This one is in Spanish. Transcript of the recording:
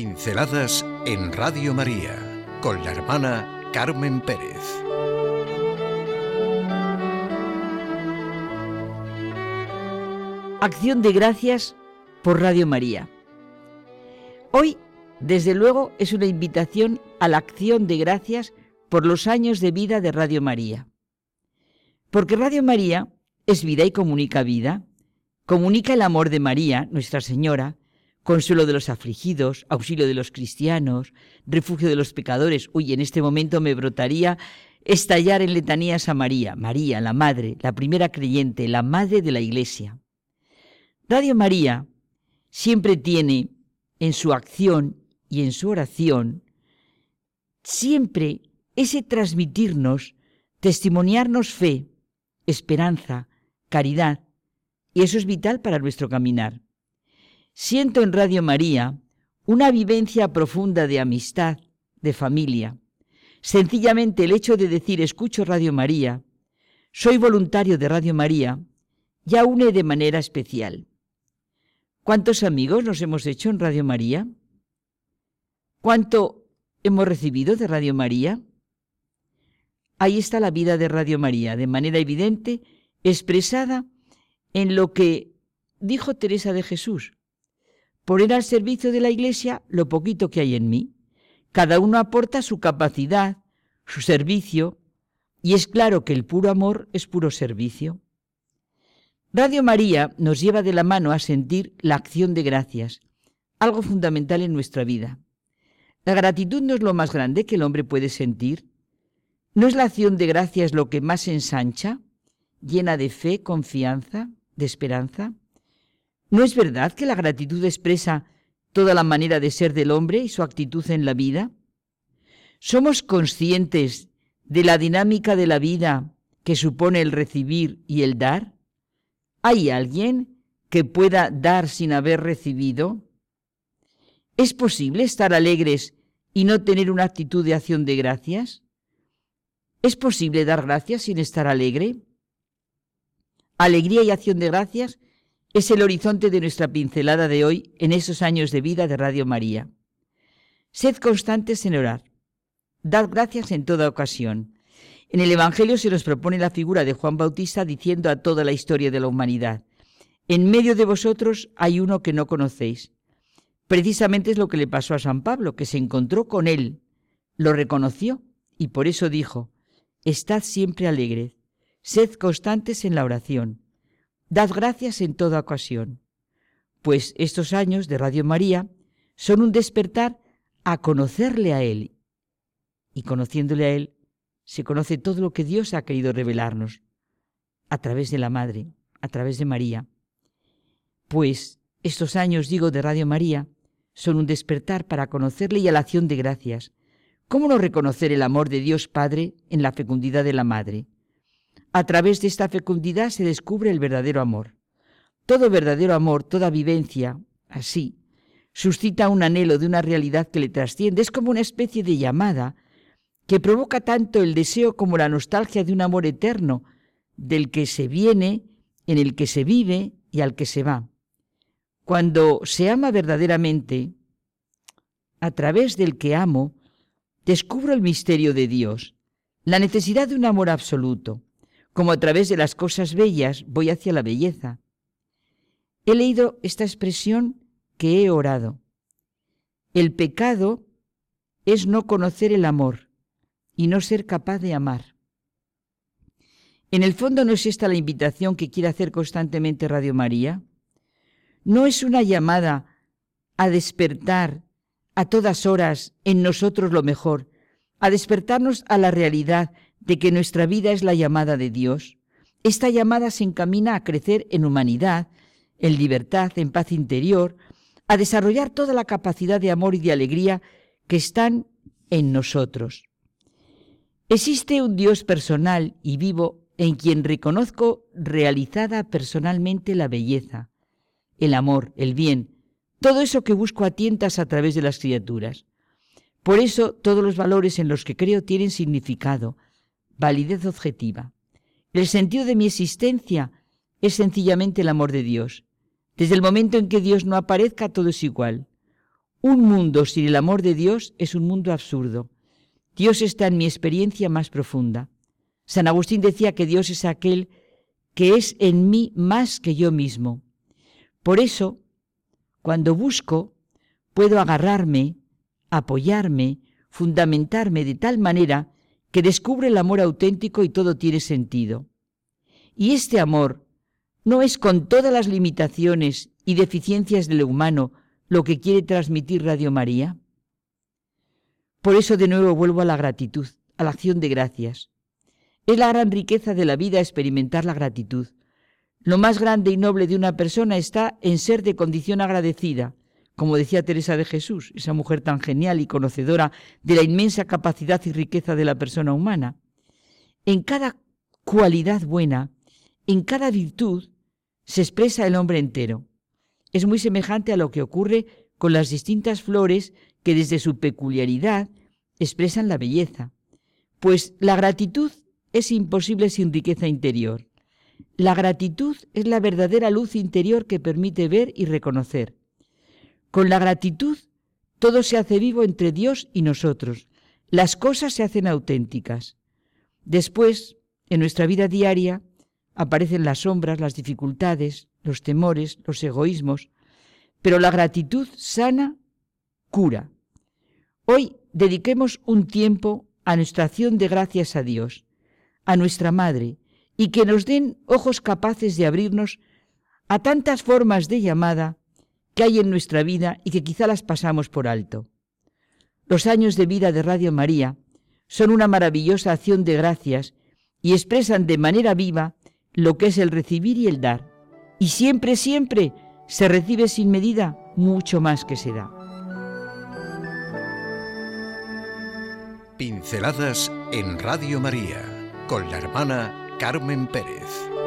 Pinceladas en Radio María con la hermana Carmen Pérez. Acción de gracias por Radio María. Hoy, desde luego, es una invitación a la acción de gracias por los años de vida de Radio María. Porque Radio María es vida y comunica vida. Comunica el amor de María, Nuestra Señora, consuelo de los afligidos, auxilio de los cristianos, refugio de los pecadores. Uy, en este momento me brotaría estallar en letanías a María, María, la Madre, la primera creyente, la Madre de la Iglesia. Radio María siempre tiene en su acción y en su oración, siempre ese transmitirnos, testimoniarnos fe, esperanza, caridad, y eso es vital para nuestro caminar. Siento en Radio María una vivencia profunda de amistad, de familia. Sencillamente el hecho de decir escucho Radio María, soy voluntario de Radio María, ya une de manera especial. ¿Cuántos amigos nos hemos hecho en Radio María? ¿Cuánto hemos recibido de Radio María? Ahí está la vida de Radio María, de manera evidente, expresada en lo que dijo Teresa de Jesús poner al servicio de la Iglesia lo poquito que hay en mí. Cada uno aporta su capacidad, su servicio, y es claro que el puro amor es puro servicio. Radio María nos lleva de la mano a sentir la acción de gracias, algo fundamental en nuestra vida. La gratitud no es lo más grande que el hombre puede sentir. ¿No es la acción de gracias lo que más ensancha, llena de fe, confianza, de esperanza? ¿No es verdad que la gratitud expresa toda la manera de ser del hombre y su actitud en la vida? ¿Somos conscientes de la dinámica de la vida que supone el recibir y el dar? ¿Hay alguien que pueda dar sin haber recibido? ¿Es posible estar alegres y no tener una actitud de acción de gracias? ¿Es posible dar gracias sin estar alegre? Alegría y acción de gracias es el horizonte de nuestra pincelada de hoy en esos años de vida de Radio María. Sed constantes en orar. Dad gracias en toda ocasión. En el Evangelio se nos propone la figura de Juan Bautista diciendo a toda la historia de la humanidad, en medio de vosotros hay uno que no conocéis. Precisamente es lo que le pasó a San Pablo, que se encontró con él, lo reconoció y por eso dijo, Estad siempre alegres, sed constantes en la oración Dad gracias en toda ocasión, pues estos años de Radio María son un despertar a conocerle a Él. Y conociéndole a Él, se conoce todo lo que Dios ha querido revelarnos a través de la Madre, a través de María. Pues estos años, digo, de Radio María, son un despertar para conocerle y a la acción de gracias. ¿Cómo no reconocer el amor de Dios Padre en la fecundidad de la Madre? A través de esta fecundidad se descubre el verdadero amor. Todo verdadero amor, toda vivencia, así, suscita un anhelo de una realidad que le trasciende. Es como una especie de llamada que provoca tanto el deseo como la nostalgia de un amor eterno, del que se viene, en el que se vive y al que se va. Cuando se ama verdaderamente, a través del que amo, descubro el misterio de Dios, la necesidad de un amor absoluto, como a través de las cosas bellas voy hacia la belleza. He leído esta expresión que he orado. El pecado es no conocer el amor y no ser capaz de amar. En el fondo no es esta la invitación que quiere hacer constantemente Radio María. No es una llamada a despertar a todas horas en nosotros lo mejor, a despertarnos a la realidad de que nuestra vida es la llamada de Dios, esta llamada se encamina a crecer en humanidad, en libertad, en paz interior, a desarrollar toda la capacidad de amor y de alegría que están en nosotros. Existe un Dios personal y vivo en quien reconozco realizada personalmente la belleza, el amor, el bien, todo eso que busco a tientas a través de las criaturas. Por eso todos los valores en los que creo tienen significado, validez objetiva. El sentido de mi existencia es sencillamente el amor de Dios. Desde el momento en que Dios no aparezca, todo es igual. Un mundo sin el amor de Dios es un mundo absurdo. Dios está en mi experiencia más profunda. San Agustín decía que Dios es aquel que es en mí más que yo mismo. Por eso, cuando busco, puedo agarrarme, apoyarme, fundamentarme de tal manera que descubre el amor auténtico y todo tiene sentido. Y este amor no es con todas las limitaciones y deficiencias del humano lo que quiere transmitir Radio María. Por eso de nuevo vuelvo a la gratitud, a la acción de gracias. Es la gran riqueza de la vida experimentar la gratitud. Lo más grande y noble de una persona está en ser de condición agradecida, como decía Teresa de Jesús, esa mujer tan genial y conocedora de la inmensa capacidad y riqueza de la persona humana. En cada cualidad buena, en cada virtud, se expresa el hombre entero. Es muy semejante a lo que ocurre con las distintas flores que desde su peculiaridad expresan la belleza. Pues la gratitud es imposible sin riqueza interior. La gratitud es la verdadera luz interior que permite ver y reconocer. Con la gratitud todo se hace vivo entre Dios y nosotros. Las cosas se hacen auténticas. Después, en nuestra vida diaria, aparecen las sombras, las dificultades, los temores, los egoísmos, pero la gratitud sana cura. Hoy dediquemos un tiempo a nuestra acción de gracias a Dios, a nuestra Madre, y que nos den ojos capaces de abrirnos a tantas formas de llamada que hay en nuestra vida y que quizá las pasamos por alto. Los años de vida de Radio María son una maravillosa acción de gracias y expresan de manera viva lo que es el recibir y el dar. Y siempre, siempre se recibe sin medida mucho más que se da. Pinceladas en Radio María con la hermana Carmen Pérez.